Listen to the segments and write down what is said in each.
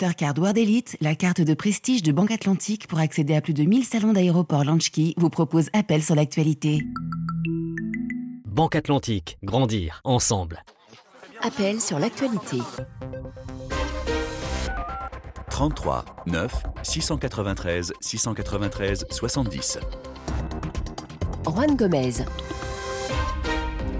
Mastercard World Elite, la carte de prestige de Banque Atlantique pour accéder à plus de 1000 salons d'aéroport Launchkey, vous propose Appel sur l'actualité. Banque Atlantique, grandir ensemble. Appel sur l'actualité. 33 9 693 693 70. Juan Gomez.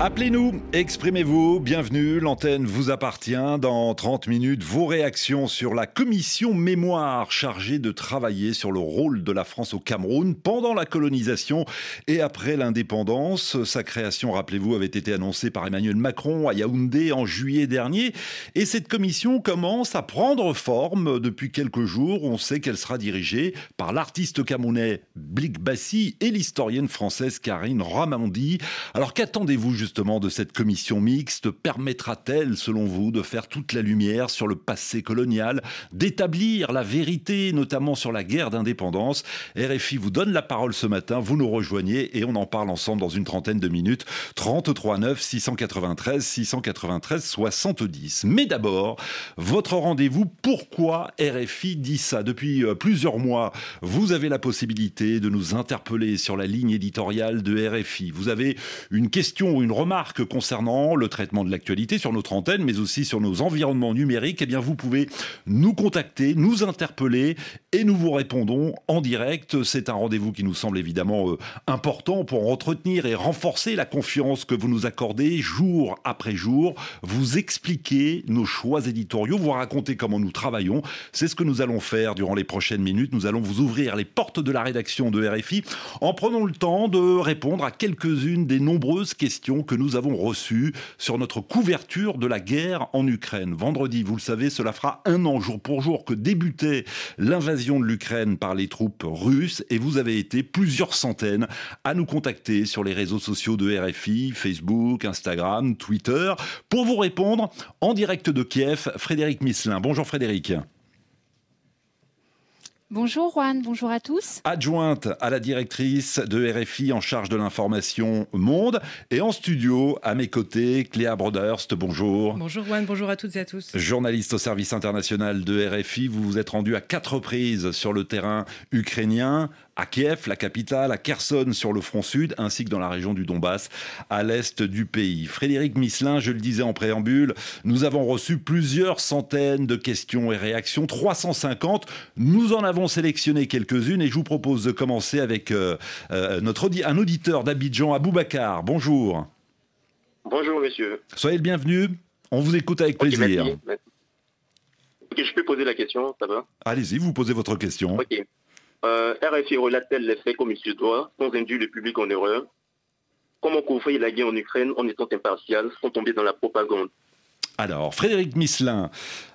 Appelez-nous, exprimez-vous, bienvenue, l'antenne vous appartient. Dans 30 minutes, vos réactions sur la commission mémoire chargée de travailler sur le rôle de la France au Cameroun pendant la colonisation et après l'indépendance. Sa création, rappelez-vous, avait été annoncée par Emmanuel Macron à Yaoundé en juillet dernier. Et cette commission commence à prendre forme depuis quelques jours. On sait qu'elle sera dirigée par l'artiste camerounais Blik Bassi et l'historienne française Karine Ramandi. Alors qu'attendez-vous justement de cette commission mixte permettra-t-elle, selon vous, de faire toute la lumière sur le passé colonial, d'établir la vérité, notamment sur la guerre d'indépendance? RFI vous donne la parole ce matin, vous nous rejoignez et on en parle ensemble dans une trentaine de minutes. 33 9 693 693 70. Mais d'abord, votre rendez-vous, pourquoi RFI dit ça? Depuis euh, plusieurs mois, vous avez la possibilité de nous interpeller sur la ligne éditoriale de RFI. Vous avez une question ou une remarque concernant le traitement de l'actualité sur notre antenne, mais aussi sur nos environnements numériques, eh vous pouvez nous contacter, nous interpeller et nous vous répondons en direct. C'est un rendez-vous qui nous semble évidemment euh, important pour entretenir et renforcer la confiance que vous nous accordez jour après jour. Vous expliquer nos choix éditoriaux, vous raconter comment nous travaillons. C'est ce que nous allons faire durant les prochaines minutes. Nous allons vous ouvrir les portes de la rédaction de RFI en prenant le temps de répondre à quelques-unes des nombreuses questions que nous avons reçu sur notre couverture de la guerre en Ukraine. Vendredi, vous le savez, cela fera un an jour pour jour que débutait l'invasion de l'Ukraine par les troupes russes et vous avez été plusieurs centaines à nous contacter sur les réseaux sociaux de RFI, Facebook, Instagram, Twitter, pour vous répondre en direct de Kiev. Frédéric Misselin. Bonjour Frédéric. Bonjour Juan, bonjour à tous. Adjointe à la directrice de RFI en charge de l'information Monde et en studio à mes côtés Cléa Broderst, bonjour. Bonjour Juan, bonjour à toutes et à tous. Journaliste au service international de RFI, vous vous êtes rendu à quatre reprises sur le terrain ukrainien à Kiev, la capitale, à Kherson sur le front sud, ainsi que dans la région du Donbass, à l'est du pays. Frédéric Misselin, je le disais en préambule, nous avons reçu plusieurs centaines de questions et réactions, 350. Nous en avons sélectionné quelques-unes et je vous propose de commencer avec euh, euh, notre un auditeur d'Abidjan, Aboubacar. Bonjour. Bonjour, monsieur. Soyez le bienvenu. On vous écoute avec plaisir. je peux poser la question, ça va? Allez-y, vous posez votre question. Ok. Euh, RFI relate-t-elle les faits comme il se doit, sans induire le public en erreur? Comment couvrir la guerre en Ukraine en étant impartial, sans tomber dans la propagande? Alors, Frédéric Misselin,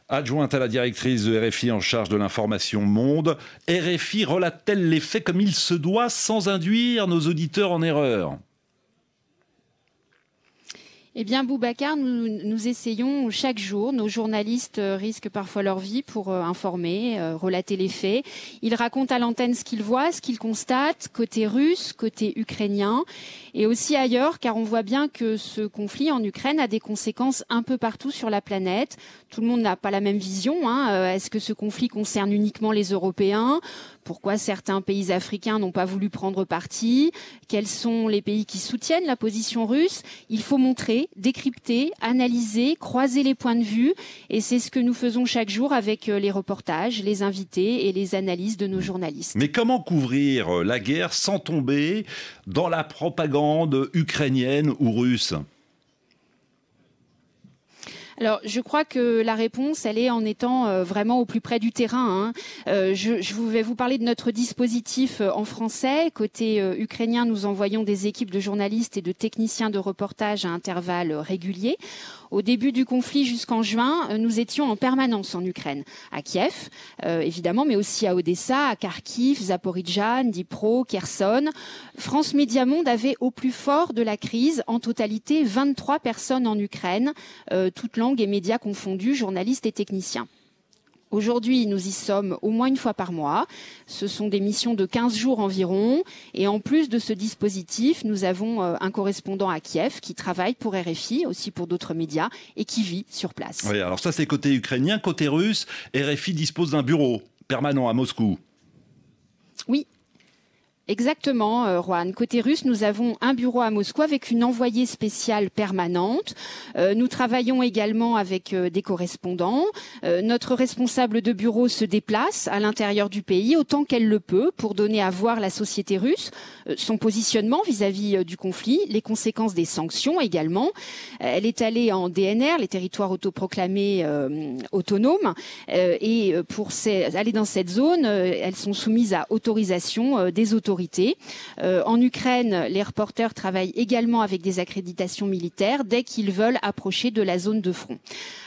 adjointe à la directrice de RFI en charge de l'information Monde, RFI relate-t-elle les faits comme il se doit, sans induire nos auditeurs en erreur? Eh bien, Boubacar, nous, nous, essayons chaque jour. Nos journalistes euh, risquent parfois leur vie pour euh, informer, euh, relater les faits. Ils racontent à l'antenne ce qu'ils voient, ce qu'ils constatent, côté russe, côté ukrainien, et aussi ailleurs, car on voit bien que ce conflit en Ukraine a des conséquences un peu partout sur la planète. Tout le monde n'a pas la même vision. Hein. Est-ce que ce conflit concerne uniquement les Européens? Pourquoi certains pays africains n'ont pas voulu prendre parti, quels sont les pays qui soutiennent la position russe. Il faut montrer, décrypter, analyser, croiser les points de vue et c'est ce que nous faisons chaque jour avec euh, les reportages, les invités et les analyses de nos journalistes. Mais comment couvrir euh, la guerre sans tomber dans la propagande ukrainienne ou russe? Alors, je crois que la réponse, elle est en étant euh, vraiment au plus près du terrain. Hein. Euh, je, je, vais vous parler de notre dispositif euh, en français. Côté ukrainien, nous envoyons des équipes de journalistes et de techniciens de reportage à intervalles réguliers. Au début du conflit jusqu'en juin, nous étions en permanence en Ukraine, à Kiev, euh, évidemment, mais aussi à Odessa, à Kharkiv, Zaporizhzhia, Dnipro, Kherson. France Média Monde avait au plus fort de la crise, en totalité, 23 personnes en Ukraine, euh, toutes langues et médias confondus, journalistes et techniciens. Aujourd'hui, nous y sommes au moins une fois par mois. Ce sont des missions de 15 jours environ. Et en plus de ce dispositif, nous avons euh, un correspondant à Kiev qui travaille pour RFI, aussi pour d'autres médias, et qui vit sur place. Oui, alors ça c'est côté ukrainien. Côté russe, RFI dispose d'un bureau permanent à Moscou. Oui, Exactement, euh, Juan. Côté russe, nous avons un bureau à Moscou avec une envoyée spéciale permanente. Euh, nous travaillons également avec euh, des correspondants. notre responsable de bureau se déplace à l'intérieur du pays autant qu'elle le peut pour donner à voir la société russe, son positionnement vis-à-vis du conflit, les conséquences des sanctions également. elle est allée en DNR, les territoires autoproclamés autonomes, et pour aller dans cette zone, elles sont soumises à autorisation des autorités euh, en Ukraine, les reporters travaillent également avec des accréditations militaires dès qu'ils veulent approcher de la zone de front.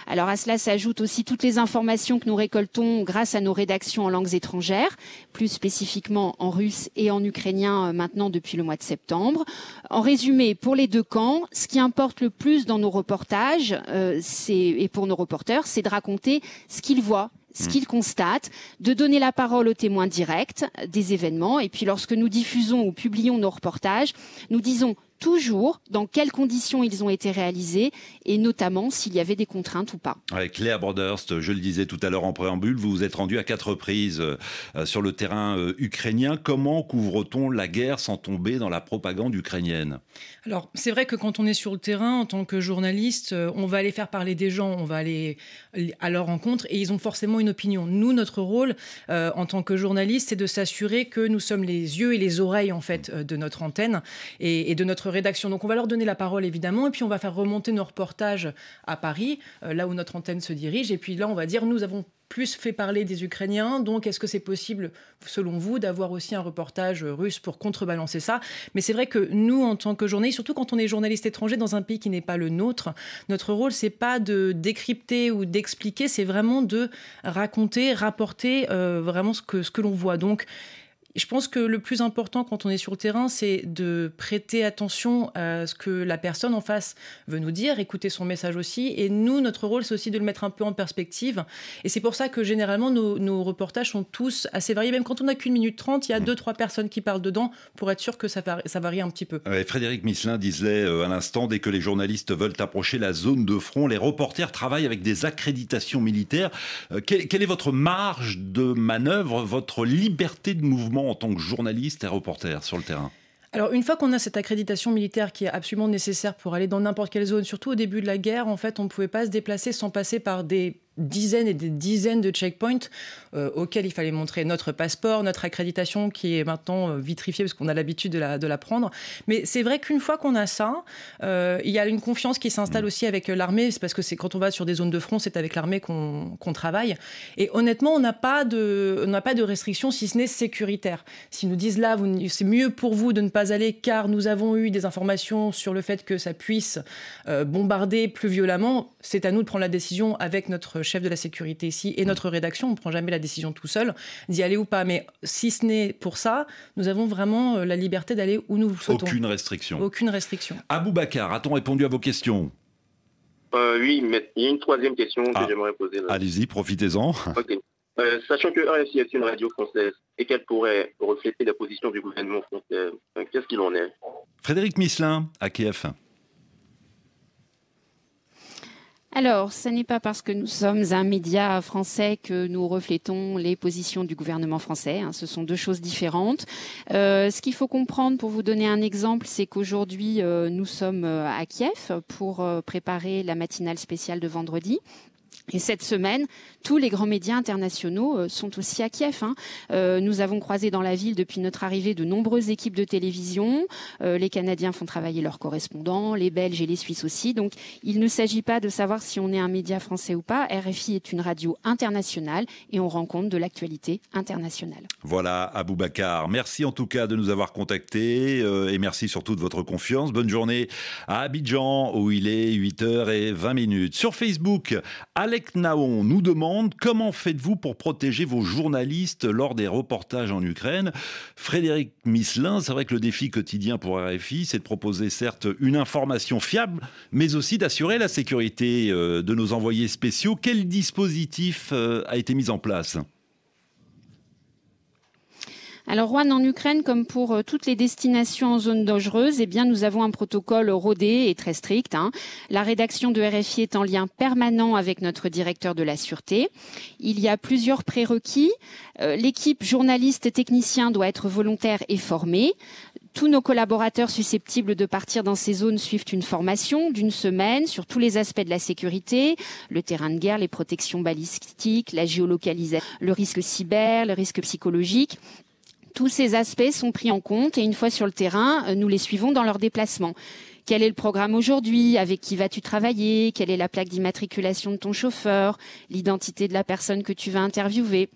Alors à cela s'ajoutent aussi toutes les informations que nous récoltons grâce à nos rédactions en langues étrangères, plus spécifiquement en russe et en ukrainien euh, maintenant depuis le mois de septembre. En résumé, pour les deux camps, ce qui importe le plus dans nos reportages euh, et pour nos reporters, c'est de raconter ce qu'ils voient ce qu'ils constatent, de donner la parole aux témoins directs des événements. Et puis lorsque nous diffusons ou publions nos reportages, nous disons toujours dans quelles conditions ils ont été réalisés et notamment s'il y avait des contraintes ou pas. Avec Claire Broderst, je le disais tout à l'heure en préambule, vous vous êtes rendu à quatre reprises euh, sur le terrain euh, ukrainien. Comment couvre-t-on la guerre sans tomber dans la propagande ukrainienne? Alors, c'est vrai que quand on est sur le terrain en tant que journaliste, euh, on va aller faire parler des gens, on va aller à leur rencontre et ils ont forcément une opinion. Nous, notre rôle en tant que journaliste, c'est de s'assurer que nous sommes les yeux et les oreilles en fait de notre antenne et, et de notre rédaction. Donc on va leur donner la parole évidemment, et puis on va faire remonter nos reportages à Paris, euh, là où notre antenne se dirige. Et puis là, on va dire, nous avons plus fait parler des Ukrainiens. Donc, est-ce que c'est possible, selon vous, d'avoir aussi un reportage russe pour contrebalancer ça? Mais c'est vrai que nous, en tant que journalistes, surtout quand on est journaliste étranger dans un pays qui n'est pas le nôtre, notre rôle, c'est pas de décrypter ou d'expliquer, c'est vraiment de raconter, rapporter euh, vraiment ce que, ce que l'on voit. Donc, je pense que le plus important quand on est sur le terrain, c'est de prêter attention à ce que la personne en face veut nous dire, écouter son message aussi. Et nous, notre rôle, c'est aussi de le mettre un peu en perspective. Et c'est pour ça que généralement, nos, reportages sont tous assez variés. Même quand on n'a qu'une minute trente, il y a deux, trois personnes qui parlent dedans pour être sûr que ça, varie, un petit peu. Frédéric Misselin disait euh, à l'instant, dès que les journalistes veulent approcher la zone de front, les reporters travaillent avec des accréditations militaires. Euh, quelle est votre marge de manœuvre, votre liberté de mouvement en tant que journaliste et reporter sur le terrain alors une fois qu'on a cette accréditation militaire qui est absolument nécessaire pour aller dans n'importe quelle zone, surtout au début de la guerre, en fait, on ne pouvait pas se déplacer sans passer par des dizaines et des dizaines de checkpoints euh, auxquels il fallait montrer notre passeport, notre accréditation qui est maintenant euh, vitrifiée parce qu'on a l'habitude de la, de la prendre. Mais c'est vrai qu'une fois qu'on a ça, euh, il y a une confiance qui s'installe mm. aussi avec l'armée. C'est parce que c'est quand on va sur des zones de front, c'est avec l'armée qu'on travaille. Et honnêtement, on n'a pas de, on n'a pas de restrictions si ce n'est sécuritaire. S'ils nous disent là, c'est mieux pour vous de ne pas aller car nous avons eu des informations sur le fait que ça puisse bombarder plus violemment, c'est à nous de prendre la décision avec notre chef de la sécurité ici et notre rédaction. On ne prend jamais la décision tout seul d'y aller ou pas. Mais si ce n'est pour ça, nous avons vraiment euh, la liberté d'aller où nous souhaitons. Aucune restriction. Aucune restriction. Abou Bakar, a-t-on répondu à vos questions? Euh, Oui, mais il y a une troisième question que ah. j'aimerais poser. Allez-y, profitez-en. Euh, sachant que RFI est une radio française et qu'elle pourrait refléter la position du gouvernement français, qu'est-ce qu'il en est? Frédéric Misselin, à Kiev. Alors, ce n'est pas parce que nous sommes un média français que nous reflétons les positions du gouvernement français. Hein. ce sont deux choses différentes. Euh, ce qu'il faut comprendre, pour vous donner un exemple, c'est qu'aujourd'hui, euh, nous sommes euh, à Kiev pour préparer la matinale spéciale de vendredi. Et cette semaine, tous les grands médias internationaux euh, sont aussi à Kiev. Hein. Euh, nous avons croisé dans la ville depuis notre arrivée de nombreuses équipes de télévision. Euh, les Canadiens font travailler leurs correspondants, les Belges et les Suisses aussi. Donc il ne s'agit pas de savoir si on est un média français ou pas. RFI est une radio internationale et on rend compte de l'actualité internationale. Voilà, Aboubacar. Merci en tout cas de nous avoir contactés et merci surtout de votre confiance. Bonne journée à Abidjan où il est 8h20 minutes. Sur Facebook, Alec Naon nous demande comment faites-vous pour protéger vos journalistes lors des reportages en Ukraine? Frédéric Misselin, c'est vrai que le défi quotidien pour RFI, c'est de proposer certes une information fiable, mais aussi d'assurer la sécurité euh, de nos envoyés spéciaux. Quel dispositif euh, a été mis en place? Alors Rouen en Ukraine, comme pour euh, toutes les destinations en zone dangereuse, eh bien nous avons un protocole rodé et très strict. Hein. La rédaction de RFI est en lien permanent avec notre directeur de la sûreté. Il y a plusieurs prérequis. Euh, l'équipe journaliste technicien doit être volontaire et formée. Tous nos collaborateurs susceptibles de partir dans ces zones suivent une formation d'une semaine sur tous les aspects de la sécurité, le terrain de guerre, les protections balistiques, la géolocalisation, le risque cyber, le risque psychologique. Tous ces aspects sont pris en compte et une fois sur le terrain, euh, nous les suivons dans leur déplacement. Quel est le programme aujourd'hui? Avec qui vas-tu travailler? Quelle est la plaque d'immatriculation de ton chauffeur? L'identité de la personne que tu vas interviewer?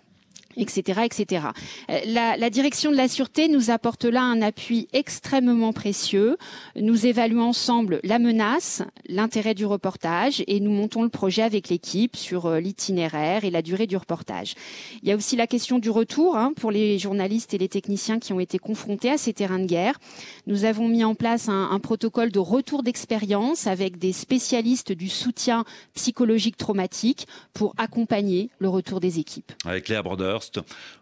Etc., etc. Euh, la, la, direction de la sûreté nous apporte là un appui extrêmement précieux. Nous évaluons ensemble la menace, l'intérêt du reportage et nous montons le projet avec l'équipe sur euh, l'itinéraire et la durée du reportage. Il y a aussi la question du retour hein, pour les journalistes et les techniciens qui ont été confrontés à ces terrains de guerre. Nous avons mis en place un, un protocole de retour d'expérience avec des spécialistes du soutien psychologique traumatique pour accompagner le retour des équipes. Avec Léa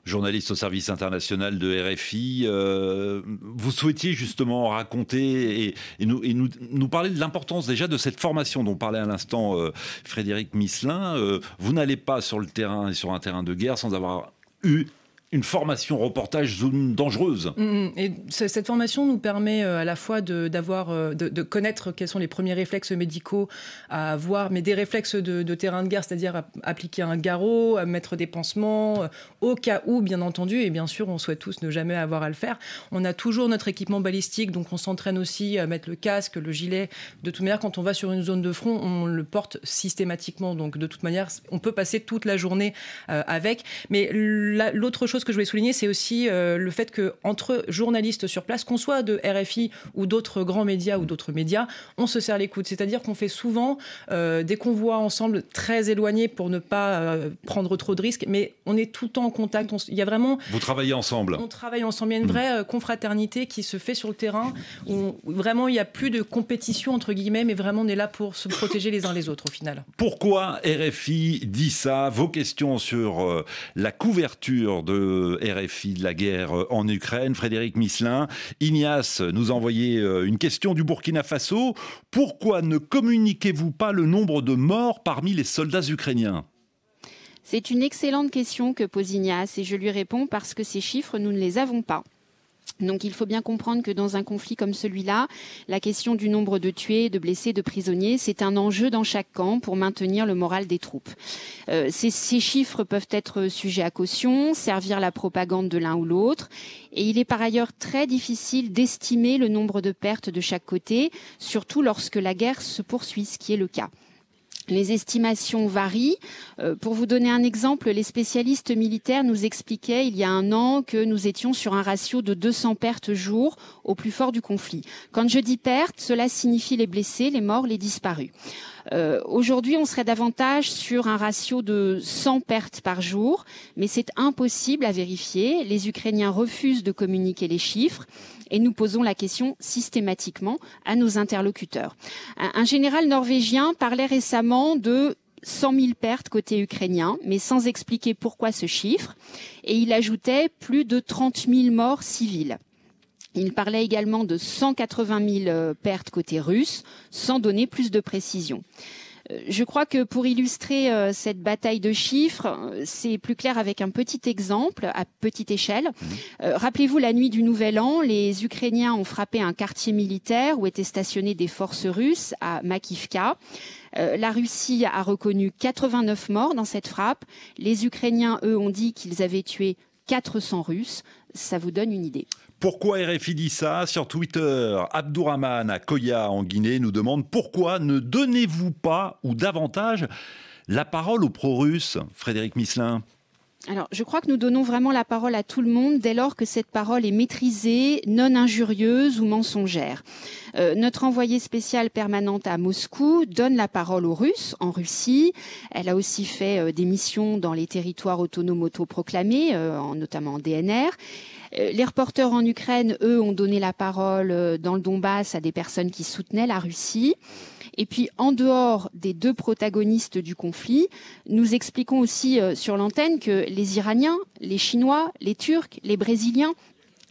Journaliste au service international de RFI. Euh, vous souhaitiez justement raconter et, nous, nous, parler de l'importance déjà de cette formation dont parlait à l'instant euh, Frédéric Misselin. Euh, vous n'allez pas sur le terrain et sur un terrain de guerre sans avoir eu une formation reportage zone dangereuse. Mm, mm. et cette formation nous permet euh, à la fois de, d'avoir, euh, de, connaître quels sont les premiers réflexes médicaux à avoir, mais des réflexes de, terrain de guerre, c'est-à-dire appliquer un garrot, mettre des pansements, euh, au cas où, bien entendu, et bien sûr, on souhaite tous ne jamais avoir à le faire. On a toujours notre équipement balistique, donc on s'entraîne aussi à mettre le casque, le gilet. De toute manière, quand on va sur une zone de front, on le porte systématiquement. Donc de toute manière, on peut passer toute la journée avec. Mais l'autre chose que je voulais souligner, c'est aussi euh, le fait que entre journalistes sur place, qu'on soit de RFI ou d'autres grands médias ou d'autres médias, on se serre les coudes. C'est-à-dire qu'on fait souvent euh, des convois ensemble très éloignés pour ne pas euh, prendre trop de risques, mais on est tout le temps en contact. il y a vraiment. Vous travaillez ensemble. On travaille ensemble. Il y a une vraie confraternité qui se fait sur le terrain où vraiment il n'y a plus de compétition entre guillemets, mais vraiment on est là pour se protéger les uns les autres au final. Pourquoi RFI dit ça? Vos questions sur la couverture de RFI de la guerre euh, en Ukraine, Frédéric Misselin. Ignace nous a envoyé euh, une question du Burkina Faso. Pourquoi ne communiquez-vous pas le nombre de morts parmi les soldats ukrainiens? C'est une excellente question que pose Ignace et je lui réponds parce que ces chiffres, nous ne les avons pas. Donc il faut bien comprendre que dans un conflit comme celui-là, la question du nombre de tués, de blessés, de prisonniers, c'est un enjeu dans chaque camp pour maintenir le moral des troupes. Euh, ces, ces, chiffres peuvent être sujets à caution, servir la propagande de l'un ou l'autre, et il est par ailleurs très difficile d'estimer le nombre de pertes de chaque côté, surtout lorsque la guerre se poursuit, ce qui est le cas. Les estimations varient. Euh, pour vous donner un exemple, les spécialistes militaires nous expliquaient il y a un an que nous étions sur un ratio de 200 pertes jour au plus fort du conflit. Quand je dis pertes, cela signifie les blessés, les morts, les disparus. Euh, aujourd'hui, on serait davantage sur un ratio de 100 pertes par jour, mais c'est impossible à vérifier. Les Ukrainiens refusent de communiquer les chiffres et nous posons la question systématiquement à nos interlocuteurs. Un, général norvégien parlait récemment de 100 000 pertes côté ukrainien, mais sans expliquer pourquoi ce chiffre, et il ajoutait plus de 30 000 morts civiles. Il parlait également de 180 000 euh, pertes côté russe, sans donner plus de précision. Euh, je crois que pour illustrer euh, cette bataille de chiffres, c'est plus clair avec un petit exemple à petite échelle. Mmh. Rappelez-vous, la nuit du Nouvel An, les Ukrainiens ont frappé un quartier militaire où étaient stationnées des forces russes à Makivka. la Russie a reconnu 89 morts dans cette frappe. Les Ukrainiens, eux, ont dit qu'ils avaient tué 400 Russes. Ça vous donne une idée. Pourquoi RFI Sur Twitter, Abdourahman à Koya en Guinée nous demande pourquoi ne donnez-vous pas ou davantage la parole aux pro-russes, Frédéric Misselin alors, je crois que nous donnons vraiment la parole à tout le monde dès lors que cette parole est maîtrisée, non injurieuse ou mensongère. Euh, notre envoyée spéciale permanente à Moscou donne la parole aux Russes en Russie. Elle a aussi fait euh, des missions dans les territoires autonomes autoproclamés, euh, notamment en DNR. Les reporters en Ukraine, eux, ont donné la parole dans le Donbass à des personnes qui soutenaient la Russie. Et puis, en dehors des deux protagonistes du conflit, nous expliquons aussi euh, sur l'antenne que les Iraniens, les Chinois, les Turcs, les Brésiliens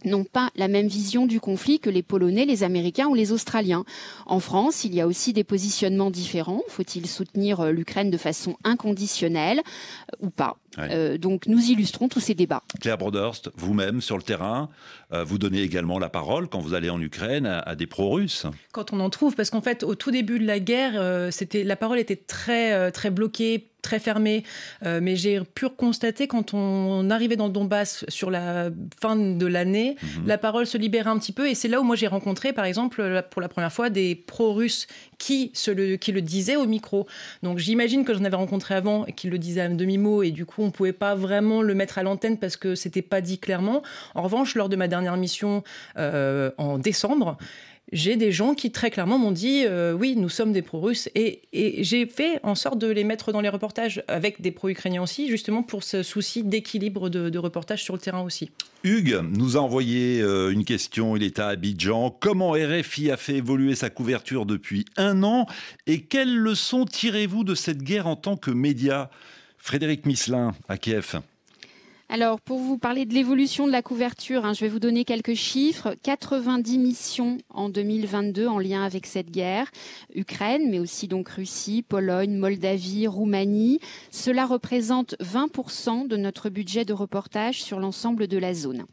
n'ont pas la même vision du conflit que les Polonais, les Américains ou les Australiens. En France, il y a aussi des positionnements différents. Faut-il soutenir euh, l'Ukraine de façon inconditionnelle euh, ou pas? Euh, donc nous illustrons tous ces débats. Claire Broderst, vous-même sur le terrain, euh, vous donnez également la parole quand vous allez en Ukraine à, des pro-russes. Quand on en trouve, parce qu'en fait au tout début de la guerre, euh, c'était la parole était très très bloquée très fermée. mais j'ai pu constater quand on arrivait dans le Donbass sur la fin de l'année, mhm. la parole se libérait un petit peu. Et c'est là où moi j'ai rencontré, par exemple, pour la première fois, des pro-russes qui, le, qui le disaient au micro. Donc j'imagine que j'en avais rencontré avant et qui le disaient à demi-mot. Et du coup, on pouvait pas vraiment le mettre à l'antenne parce que c'était pas dit clairement. En revanche, lors de ma dernière mission euh, en décembre, j'ai des gens qui très clairement m'ont dit euh, oui, nous sommes des pro-russes et, j'ai fait en sorte de les mettre dans les reportages avec des pro-ukrainiens aussi, justement pour ce souci d'équilibre de, de, reportage sur le terrain aussi. Hugues nous a envoyé euh, une question, il est à Abidjan. Comment RFI a fait évoluer sa couverture depuis un an et quelles leçons tirez-vous de cette guerre en tant que média? Frédéric Misselin à Kiev. Alors, pour vous parler de l'évolution de la couverture, hein, je vais vous donner quelques chiffres. 90 missions en 2022 en lien avec cette guerre. Ukraine, mais aussi donc Russie, Pologne, Moldavie, Roumanie. Cela représente 20% de notre budget de reportage sur l'ensemble de la zone.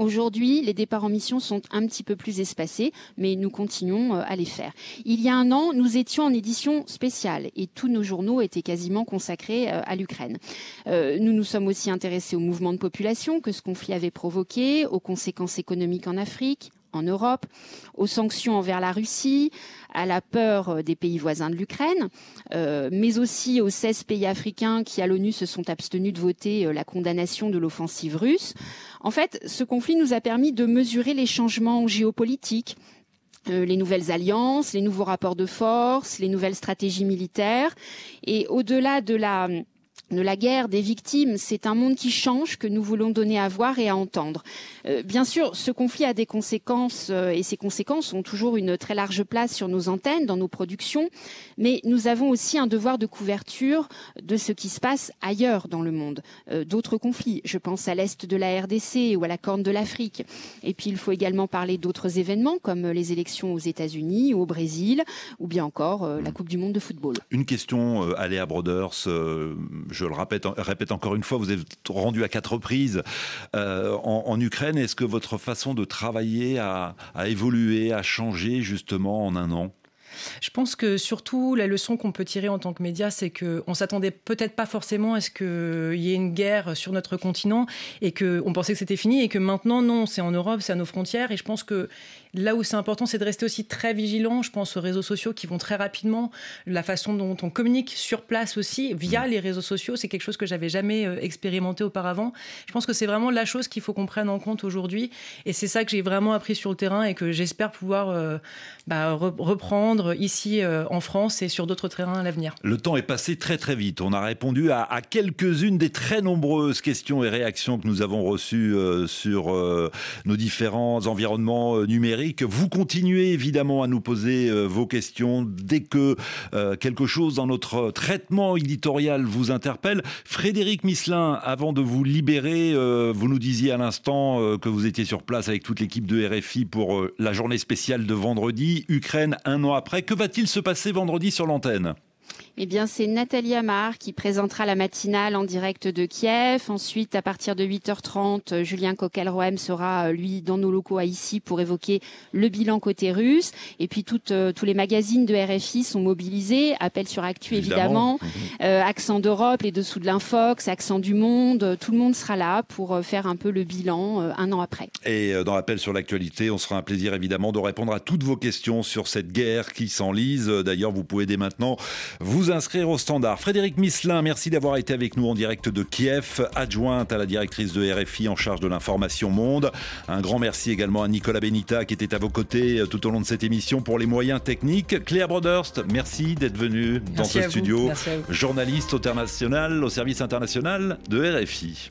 Aujourd'hui, les départs en mission sont un petit peu plus espacés, mais nous continuons euh, à les faire. Il y a un an, nous étions en édition spéciale et tous nos journaux étaient quasiment consacrés euh, à l'Ukraine. Euh, nous nous sommes aussi intéressés au mouvement de population que ce conflit avait provoqué, aux conséquences économiques en Afrique, en Europe, aux sanctions envers la Russie, à la peur euh, des pays voisins de l'Ukraine, euh, mais aussi aux 16 pays africains qui, à l'ONU, se sont abstenus de voter euh, la condamnation de l'offensive russe. En fait, ce conflit nous a permis de mesurer les changements géopolitiques, les nouvelles alliances, les nouveaux rapports de force, les nouvelles stratégies militaires. Et au-delà de la de la guerre, des victimes, c'est un monde qui change que nous voulons donner à voir et à entendre. Euh, bien sûr, ce conflit a des conséquences euh, et ces conséquences ont toujours une très large place sur nos antennes, dans nos productions, mais nous avons aussi un devoir de couverture de ce qui se passe ailleurs dans le monde, euh, d'autres conflits. Je pense à l'est de la RDC ou à la Corne de l'Afrique. Et puis il faut également parler d'autres événements comme les élections aux États-Unis ou au Brésil ou bien encore la Coupe du monde de football. Une question, Aléa Broders je le répète, encore une fois, vous êtes rendu à quatre reprises euh, en, Ukraine. Est-ce que votre façon de travailler a évolué, a changé justement en un an? Je pense que surtout la leçon qu'on peut tirer en tant que média, c'est qu'on s'attendait peut-être pas forcément à ce qu'il y ait une guerre sur notre continent et qu'on pensait que c'était fini et que maintenant non, c'est en Europe, c'est à nos frontières et je pense que Là où c'est important, c'est de rester aussi très vigilant. Je pense aux réseaux sociaux qui vont très rapidement. La façon dont on communique sur place aussi, via mm. les réseaux sociaux, c'est quelque chose que j'avais jamais euh, expérimenté auparavant. Je pense que c'est vraiment la chose qu'il faut qu'on prenne en compte aujourd'hui. Et c'est ça que j'ai vraiment appris sur le terrain et que j'espère pouvoir euh, bah, reprendre ici euh, en France et sur d'autres terrains à l'avenir. Le temps est passé très très vite. On a répondu à, quelques-unes des très nombreuses questions et réactions que nous avons reçues sur nos différents environnements numériques vous continuez évidemment à nous poser euh, vos questions dès que euh, quelque chose dans notre traitement éditorial vous interpelle. Frédéric Misselin, avant de vous libérer, euh, vous nous disiez à l'instant que vous étiez sur place avec toute l'équipe de RFI pour la journée spéciale de vendredi. Ukraine, un an après. Que va-t-il se passer vendredi sur l'antenne? Eh bien, c'est Nathalie Amar qui présentera la matinale en direct de Kiev. Ensuite, à partir de 8h30, Julien Coquelroem sera, euh, lui, dans nos locaux à ici pour évoquer le bilan côté russe. Et puis, toutes, euh, tous les magazines de RFI sont mobilisés. Appel sur Actu, évidemment. Mhm. Euh, Accent d'Europe, les dessous de l'Infox, Accent du Monde. Tout le monde sera là pour faire un peu le bilan un an après. Et dans l'appel sur l'actualité, on sera un plaisir, évidemment, de répondre à toutes vos questions sur cette guerre qui s'enlise. D'ailleurs, vous pouvez dès maintenant vous vous inscrire au standard. Frédéric Misselin, merci d'avoir été avec nous en direct de Kiev, adjointe à la directrice de RFI en charge de l'information monde. Un grand merci également à Nicolas Benita qui était à vos côtés tout au long de cette émission pour les moyens techniques. Claire Broderst, merci d'être venue dans ce studio. Journaliste international au service international de RFI.